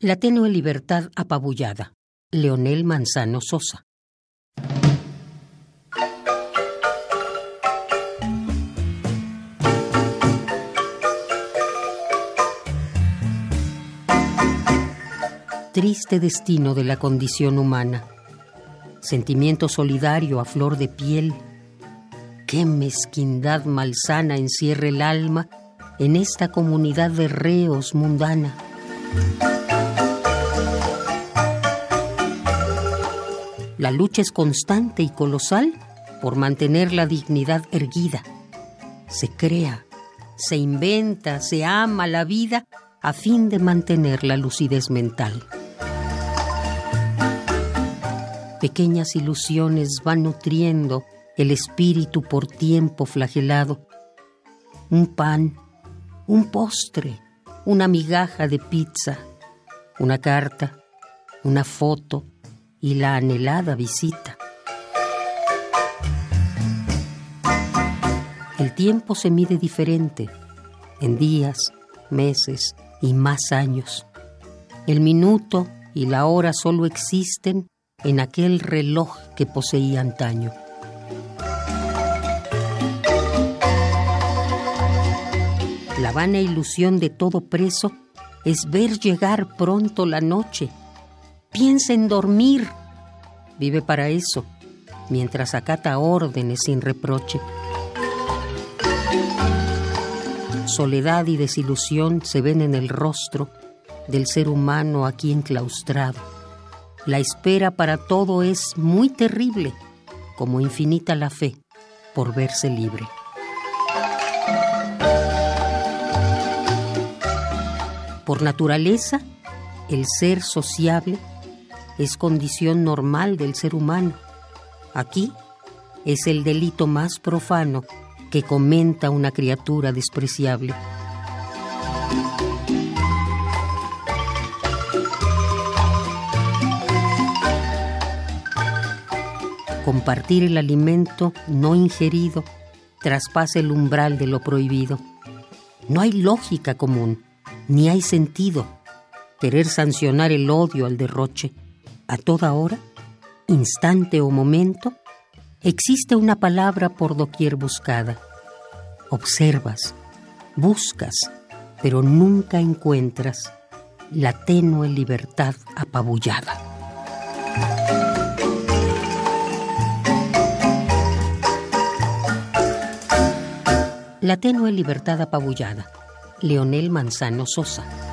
La tenue libertad apabullada. Leonel Manzano Sosa. Triste destino de la condición humana. Sentimiento solidario a flor de piel. Qué mezquindad malsana encierra el alma en esta comunidad de reos mundana. La lucha es constante y colosal por mantener la dignidad erguida. Se crea, se inventa, se ama la vida a fin de mantener la lucidez mental. Pequeñas ilusiones van nutriendo el espíritu por tiempo flagelado. Un pan, un postre, una migaja de pizza, una carta, una foto, y la anhelada visita. El tiempo se mide diferente, en días, meses y más años. El minuto y la hora solo existen en aquel reloj que poseía antaño. La vana ilusión de todo preso es ver llegar pronto la noche piensa en dormir. Vive para eso, mientras acata órdenes sin reproche. Soledad y desilusión se ven en el rostro del ser humano aquí enclaustrado. La espera para todo es muy terrible, como infinita la fe por verse libre. Por naturaleza, el ser sociable es condición normal del ser humano. Aquí es el delito más profano que comenta una criatura despreciable. Compartir el alimento no ingerido traspasa el umbral de lo prohibido. No hay lógica común, ni hay sentido. Querer sancionar el odio al derroche a toda hora, instante o momento, existe una palabra por doquier buscada. Observas, buscas, pero nunca encuentras la tenue libertad apabullada. La tenue libertad apabullada. Leonel Manzano Sosa.